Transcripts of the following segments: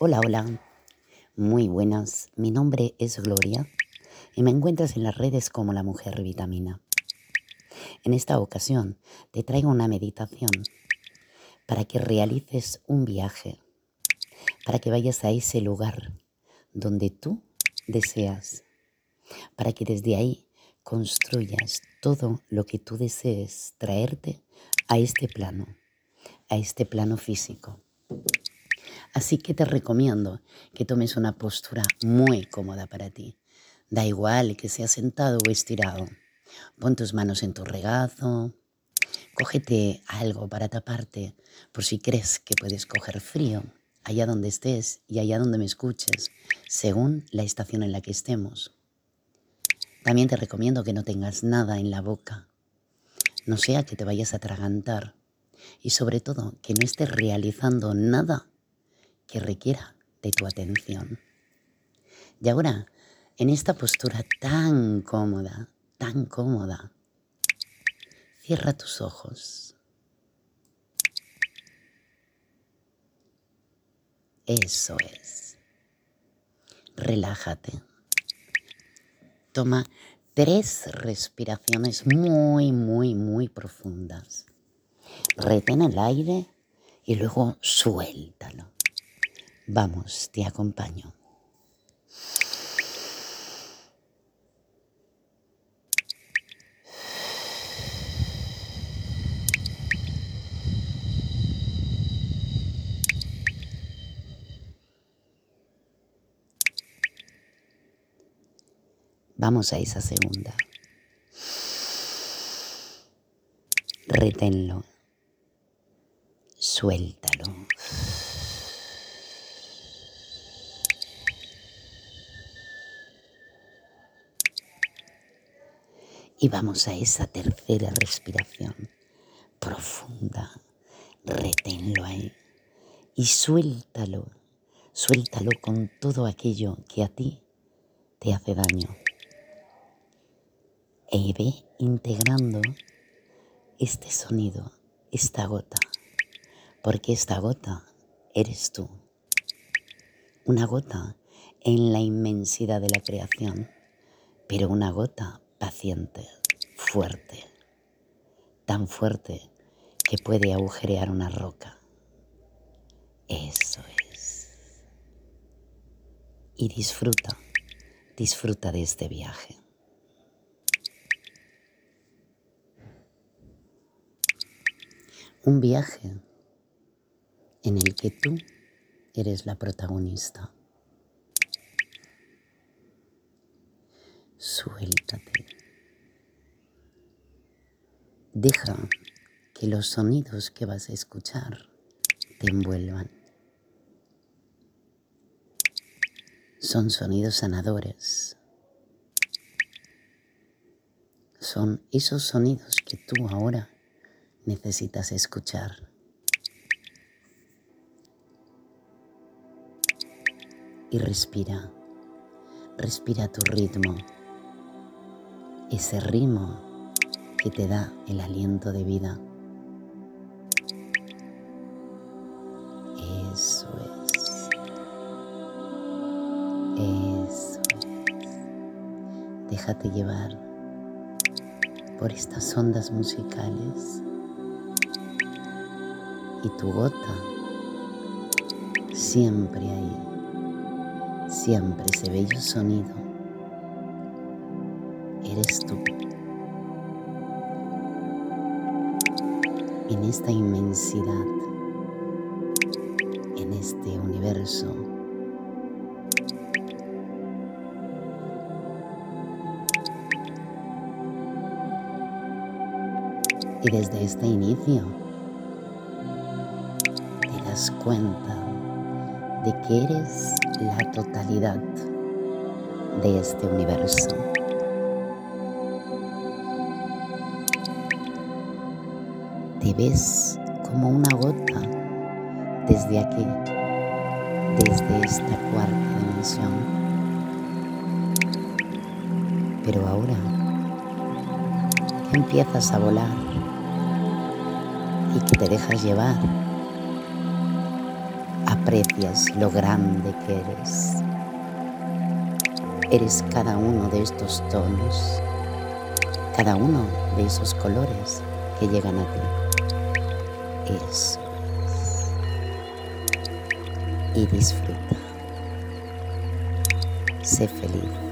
Hola, hola. Muy buenas. Mi nombre es Gloria y me encuentras en las redes como la mujer vitamina. En esta ocasión te traigo una meditación para que realices un viaje, para que vayas a ese lugar donde tú deseas, para que desde ahí construyas todo lo que tú desees traerte a este plano, a este plano físico. Así que te recomiendo que tomes una postura muy cómoda para ti. Da igual que seas sentado o estirado. Pon tus manos en tu regazo. Cógete algo para taparte por si crees que puedes coger frío allá donde estés y allá donde me escuches, según la estación en la que estemos. También te recomiendo que no tengas nada en la boca, no sea que te vayas a atragantar y sobre todo que no estés realizando nada que requiera de tu atención. Y ahora, en esta postura tan cómoda, tan cómoda, cierra tus ojos. Eso es. Relájate. Toma tres respiraciones muy, muy, muy profundas. Retén el aire y luego suéltalo. Vamos, te acompaño. Vamos a esa segunda. Reténlo. Suéltalo. Y vamos a esa tercera respiración profunda. Reténlo ahí y suéltalo. Suéltalo con todo aquello que a ti te hace daño. E ve integrando este sonido, esta gota, porque esta gota eres tú. Una gota en la inmensidad de la creación, pero una gota paciente, fuerte, tan fuerte que puede agujerear una roca. Eso es. Y disfruta, disfruta de este viaje. Un viaje en el que tú eres la protagonista. Suéltate. Deja que los sonidos que vas a escuchar te envuelvan. Son sonidos sanadores. Son esos sonidos que tú ahora necesitas escuchar. Y respira, respira tu ritmo, ese ritmo que te da el aliento de vida. Eso es. Eso es. Déjate llevar por estas ondas musicales y tu gota siempre ahí, siempre ese bello sonido. Eres tú. en esta inmensidad, en este universo. Y desde este inicio te das cuenta de que eres la totalidad de este universo. Te ves como una gota desde aquí, desde esta cuarta dimensión. Pero ahora que empiezas a volar y que te dejas llevar, aprecias lo grande que eres. Eres cada uno de estos tonos, cada uno de esos colores que llegan a ti. Eso Y disfruta. Sé feliz.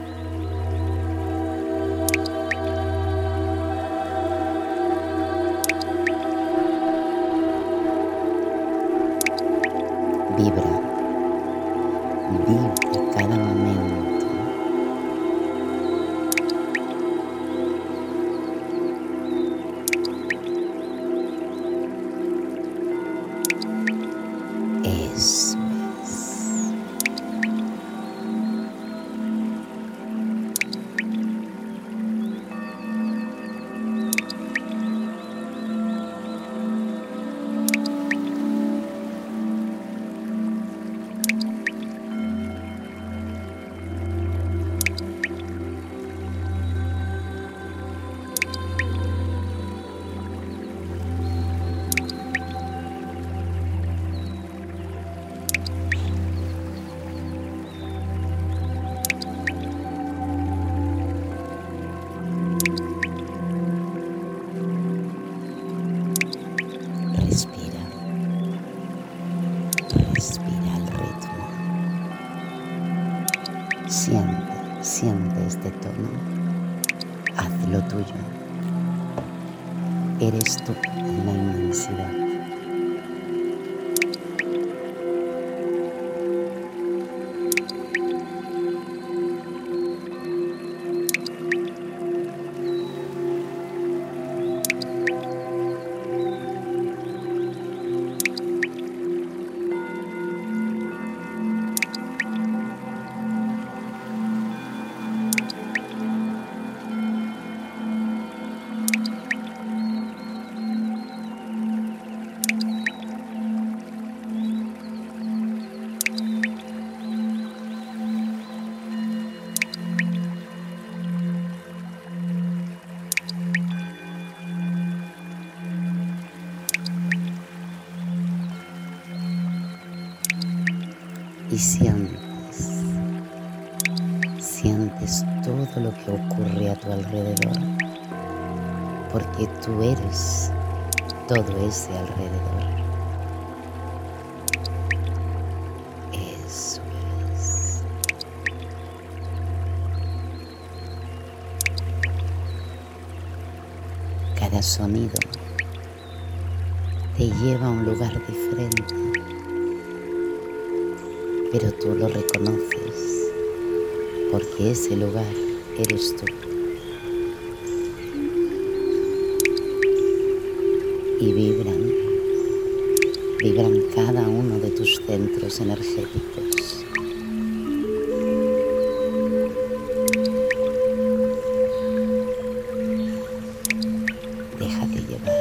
Sientes, sientes todo lo que ocurre a tu alrededor, porque tú eres todo ese alrededor. Eso es. Cada sonido te lleva a un lugar diferente pero tú lo reconoces porque ese lugar eres tú. Y vibran, vibran cada uno de tus centros energéticos. Déjate llevar.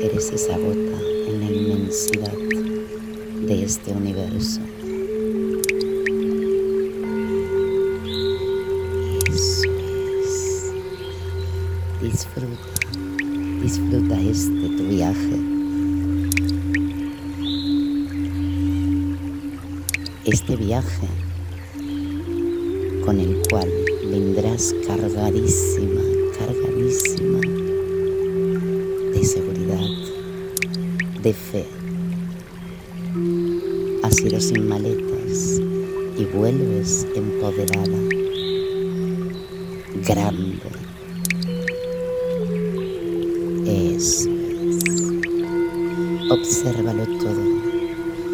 Eres esa gota en la inmensidad de este universo. Eso es. Disfruta, disfruta este tu viaje. Este viaje con el cual vendrás cargadísima, cargadísima de seguridad, de fe, sin maletas y vuelves empoderada, grande. Eso es. Obsérvalo todo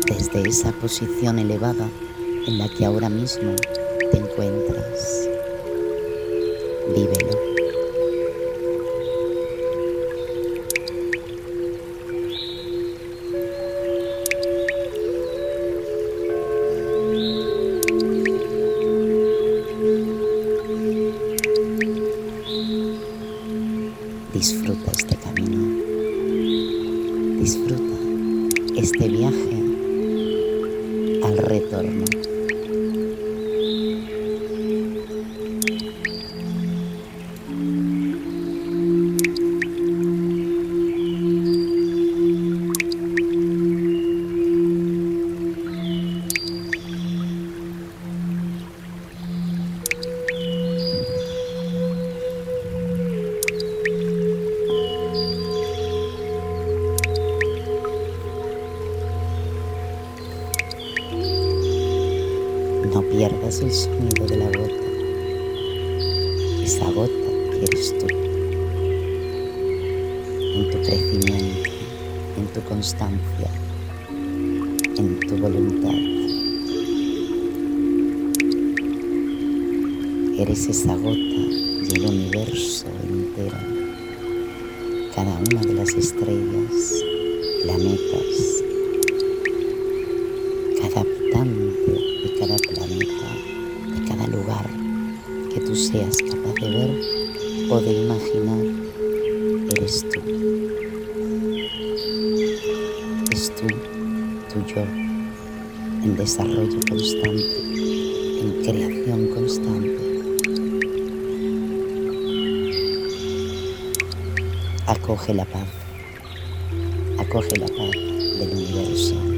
desde esa posición elevada en la que ahora mismo te encuentras. Vívelo. Disfruta este viaje al retorno. tú, tu yo, en desarrollo constante, en creación constante. Acoge la paz, acoge la paz del universo.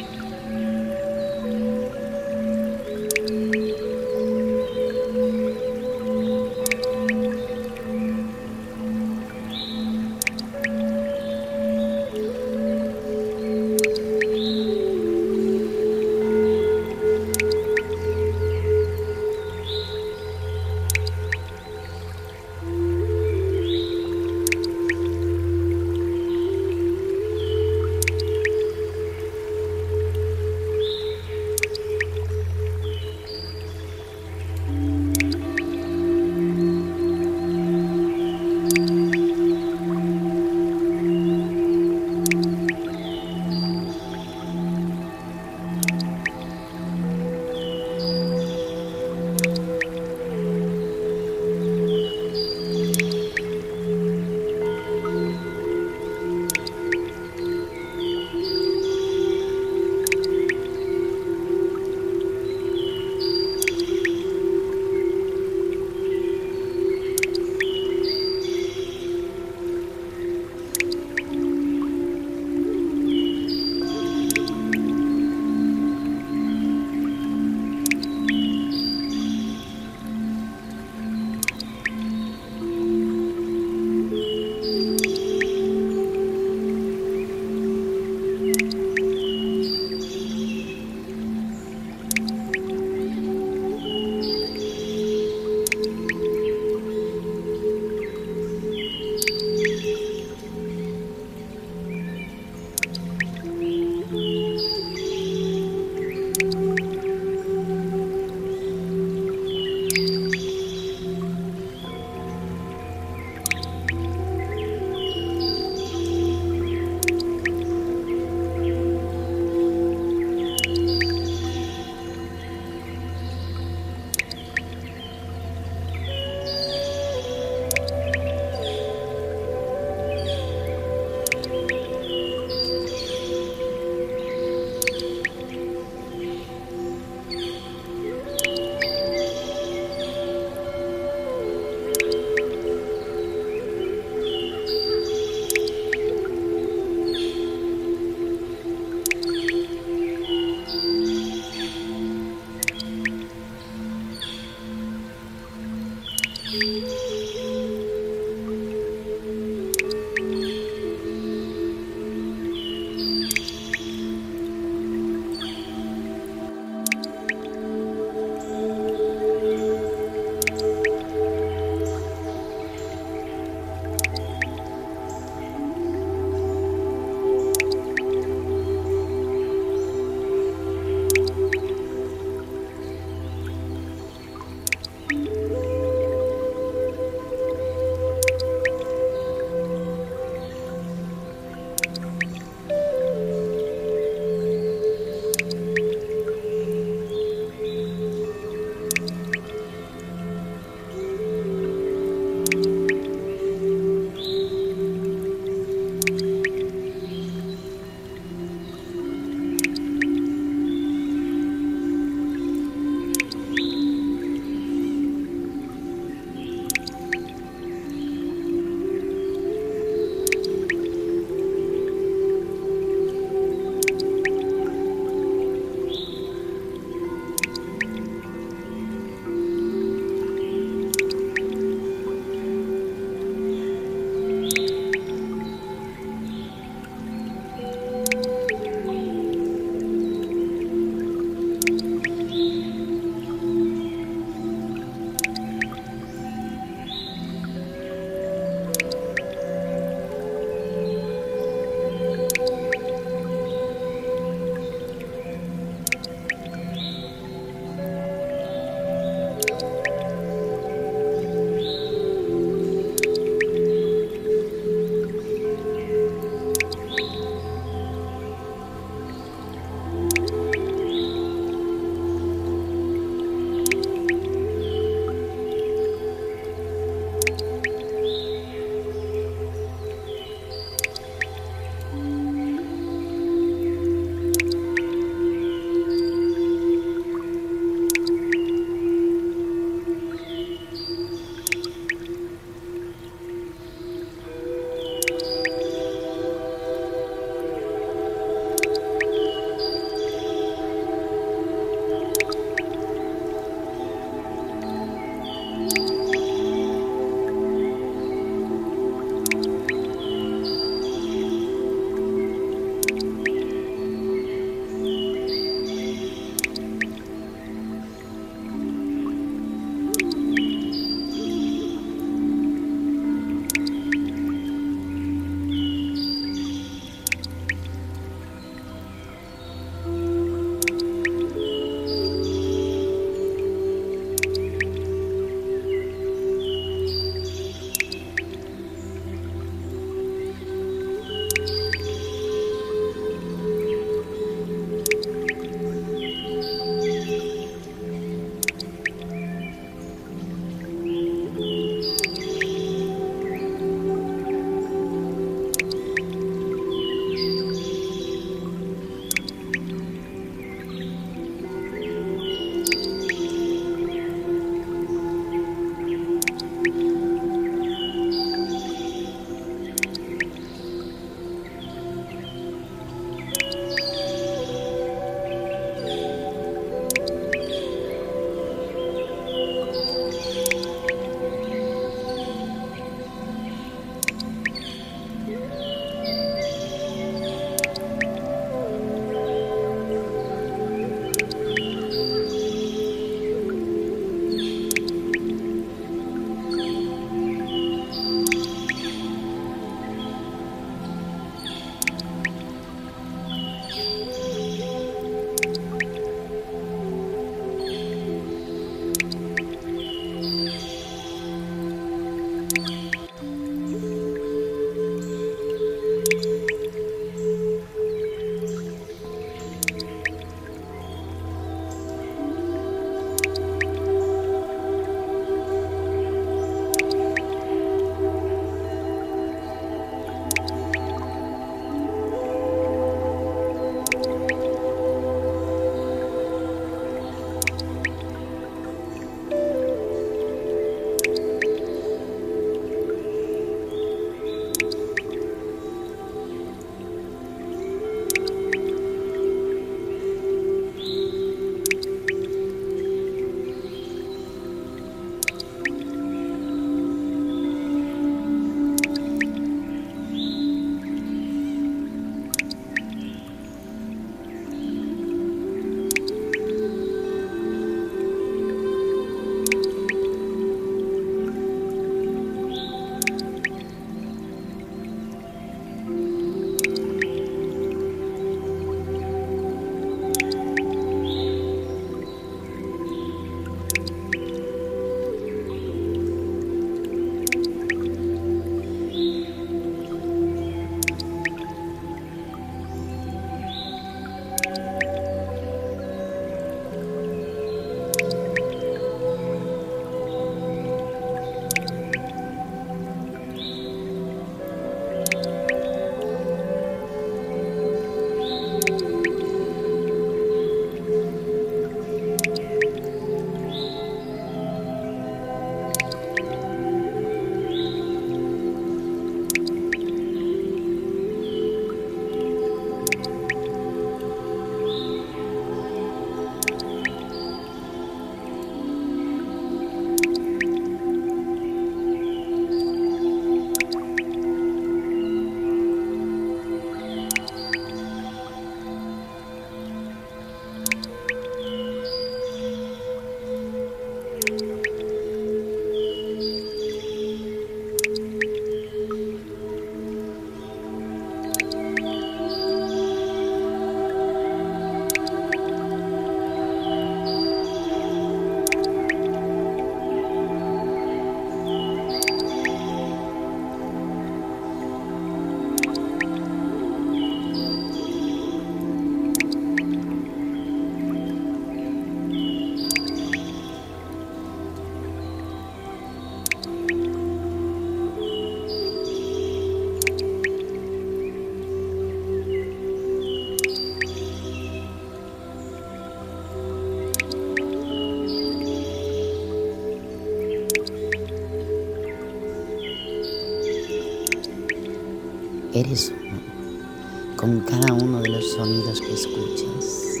Eres uno con cada uno de los sonidos que escuchas.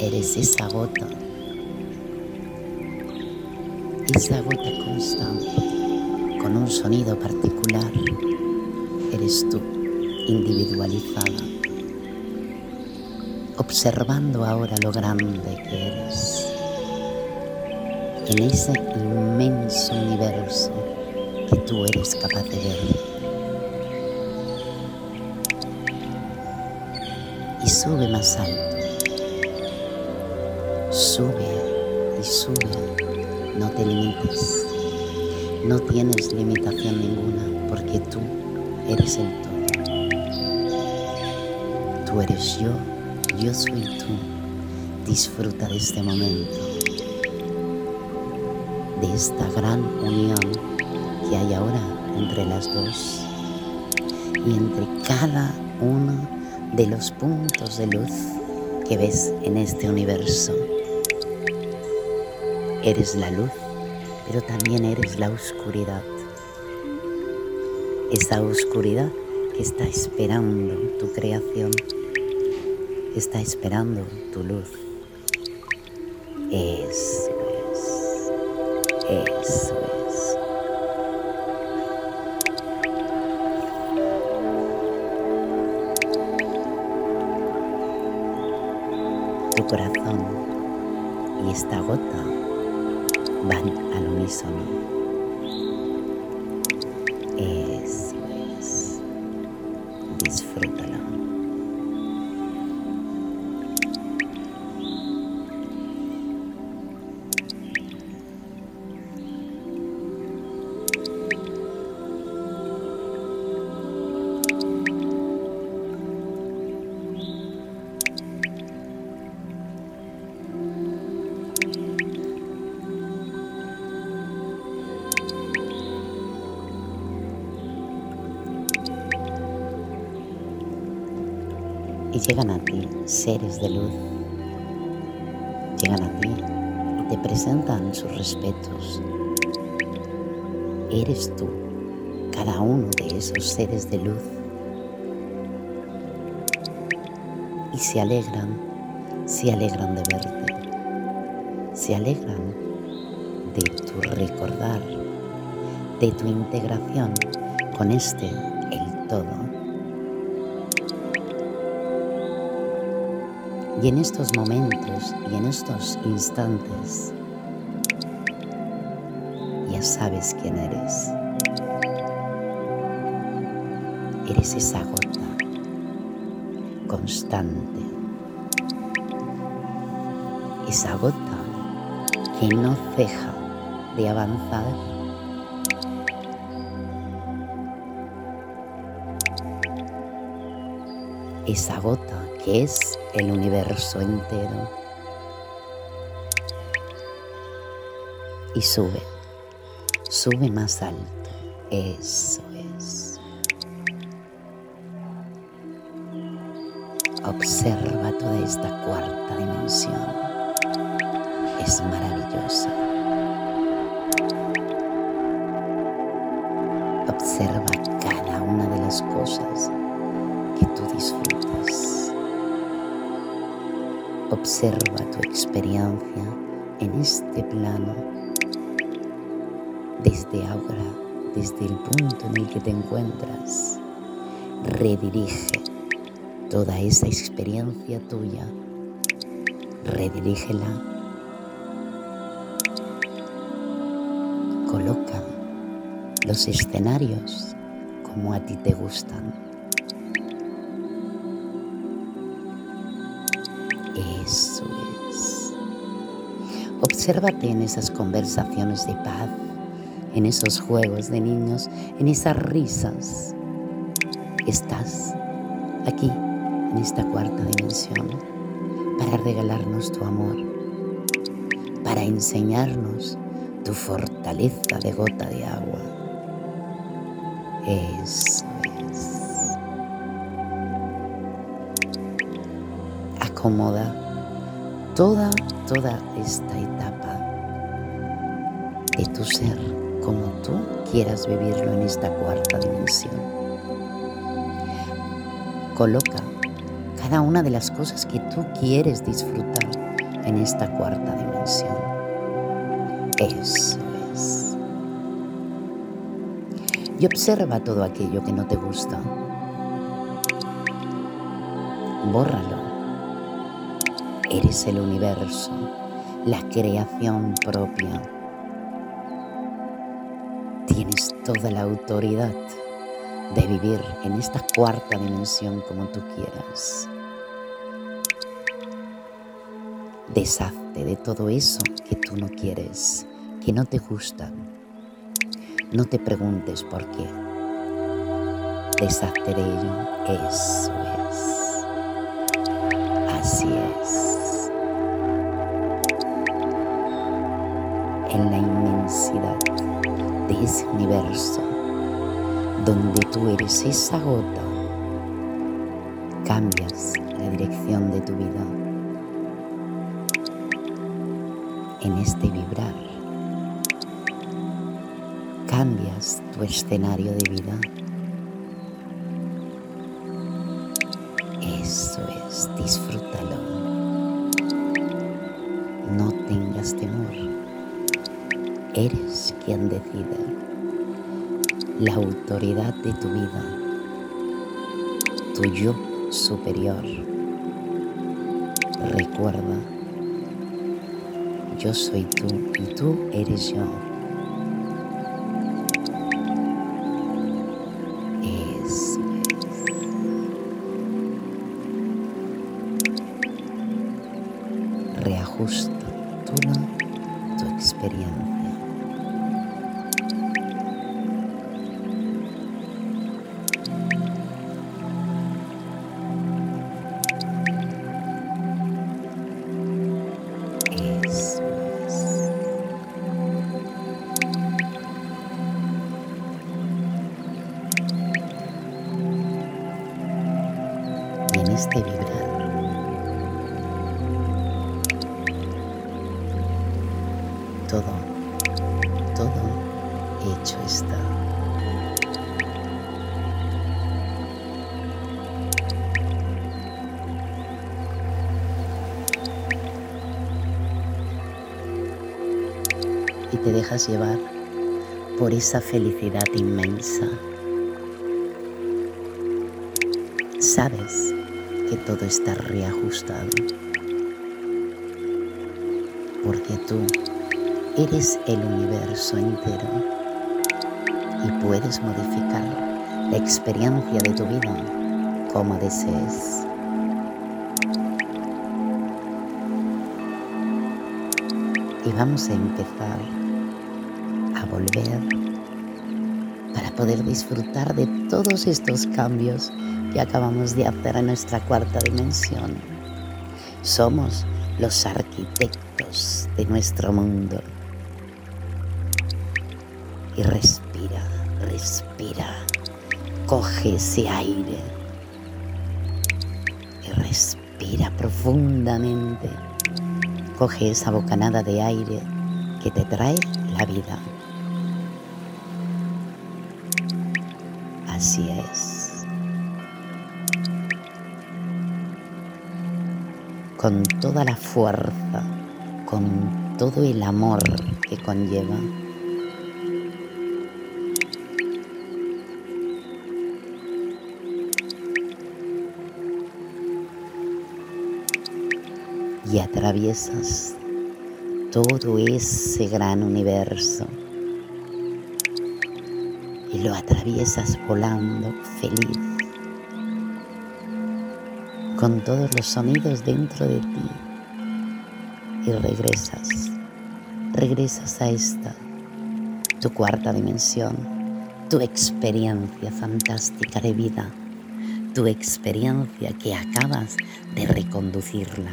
Eres esa gota, esa gota constante, con un sonido particular. Eres tú, individualizada, observando ahora lo grande que eres en ese inmenso universo que tú eres capaz de ver. Y sube más alto. Sube y sube. No te limites. No tienes limitación ninguna porque tú eres el todo. Tú eres yo, yo soy tú. Disfruta de este momento de esta gran unión que hay ahora entre las dos y entre cada uno de los puntos de luz que ves en este universo. Eres la luz, pero también eres la oscuridad. Esa oscuridad que está esperando tu creación, está esperando tu luz. Es corazón y esta gota van al unísono. y llegan a ti seres de luz, llegan a ti y te presentan sus respetos. Eres tú, cada uno de esos seres de luz. Y se alegran, se alegran de verte, se alegran de tu recordar, de tu integración con este, el todo. Y en estos momentos y en estos instantes ya sabes quién eres. Eres esa gota constante. Esa gota que no ceja de avanzar. Esa gota que es el universo entero. Y sube, sube más alto. Eso es. Observa toda esta cuarta dimensión. Es maravillosa. Observa tu experiencia en este plano desde ahora, desde el punto en el que te encuentras. Redirige toda esa experiencia tuya. Redirígela. Coloca los escenarios como a ti te gustan. Eso es. Obsérvate en esas conversaciones de paz, en esos juegos de niños, en esas risas. Estás aquí, en esta cuarta dimensión, para regalarnos tu amor, para enseñarnos tu fortaleza de gota de agua. Eso acomoda toda, toda esta etapa de tu ser como tú quieras vivirlo en esta cuarta dimensión. Coloca cada una de las cosas que tú quieres disfrutar en esta cuarta dimensión. Eso es. Y observa todo aquello que no te gusta. Bórralo. Eres el universo, la creación propia. Tienes toda la autoridad de vivir en esta cuarta dimensión como tú quieras. Deshazte de todo eso que tú no quieres, que no te gusta. No te preguntes por qué. Deshazte de ello. Eso es. Así En la inmensidad de ese universo donde tú eres esa gota, cambias la dirección de tu vida. En este vibrar, cambias tu escenario de vida. La autoridad de tu vida, tu yo superior. Recuerda, yo soy tú y tú eres yo. Llevar por esa felicidad inmensa. Sabes que todo está reajustado. Porque tú eres el universo entero y puedes modificar la experiencia de tu vida como desees. Y vamos a empezar volver para poder disfrutar de todos estos cambios que acabamos de hacer en nuestra cuarta dimensión. Somos los arquitectos de nuestro mundo. Y respira, respira, coge ese aire y respira profundamente. Coge esa bocanada de aire que te trae la vida. Con toda la fuerza, con todo el amor que conlleva. Y atraviesas todo ese gran universo y lo atraviesas volando feliz con todos los sonidos dentro de ti. Y regresas, regresas a esta, tu cuarta dimensión, tu experiencia fantástica de vida, tu experiencia que acabas de reconducirla,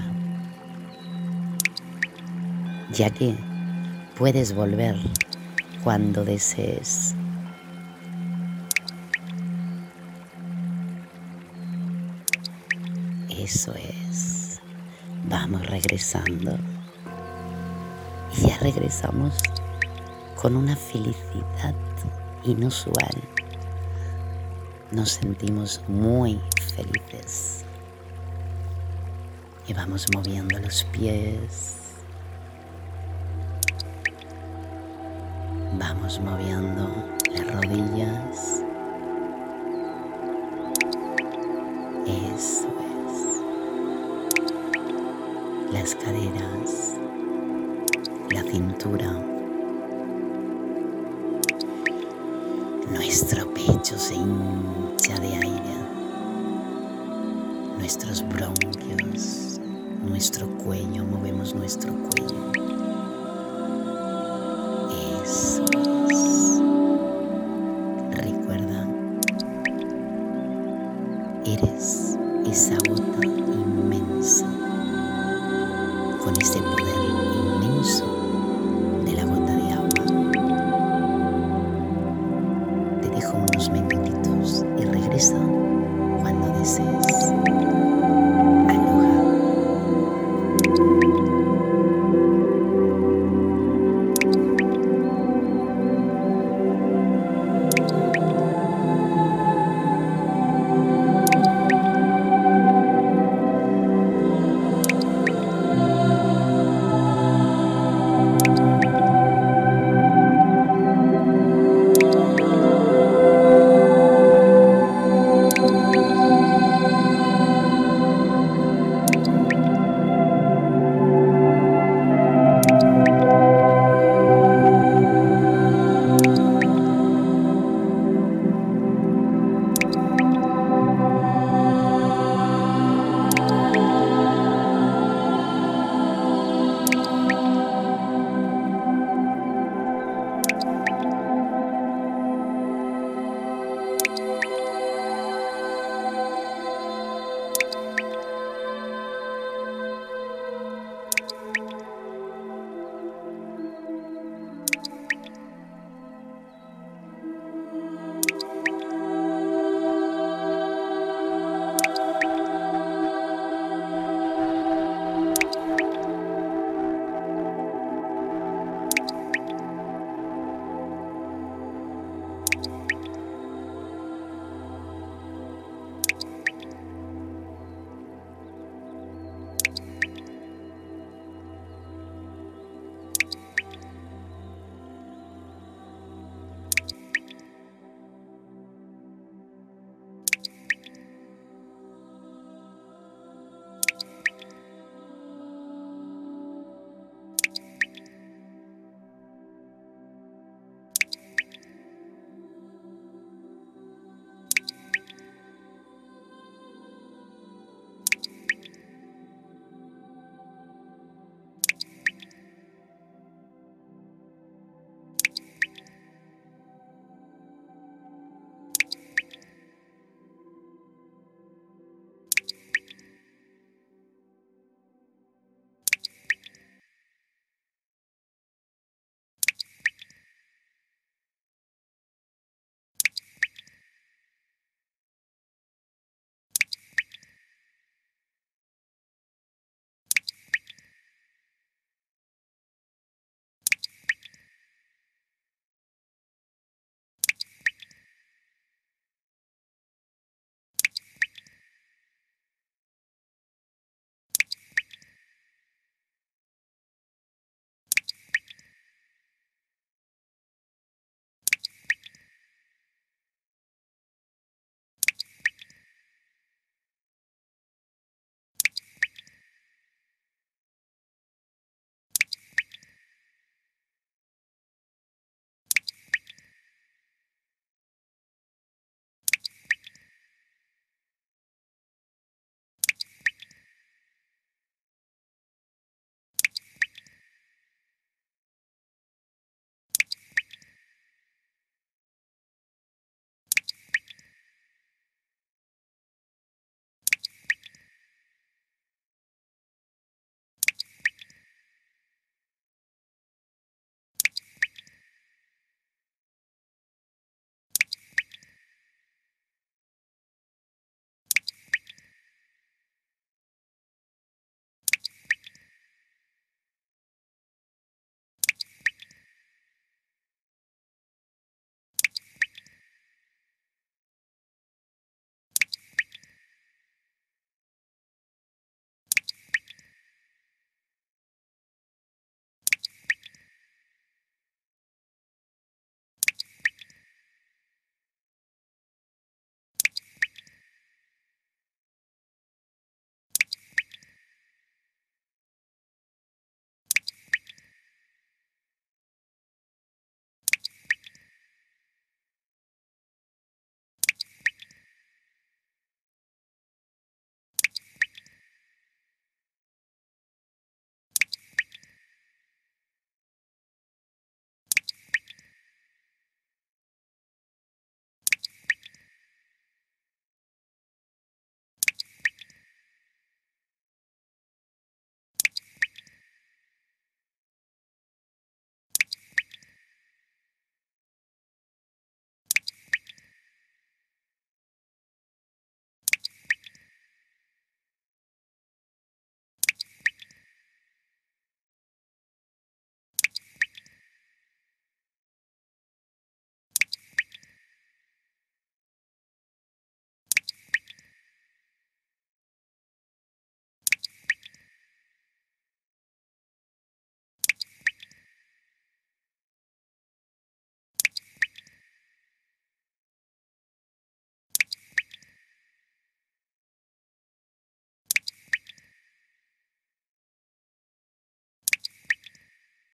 ya que puedes volver cuando desees regresando. Y ya regresamos con una felicidad inusual. Nos sentimos muy felices. Y vamos moviendo los pies. Vamos moviendo las rodillas. Eso Las caderas, la cintura. Nuestro pecho se hincha de aire. Nuestros bronquios, nuestro cuello, movemos nuestro cuello.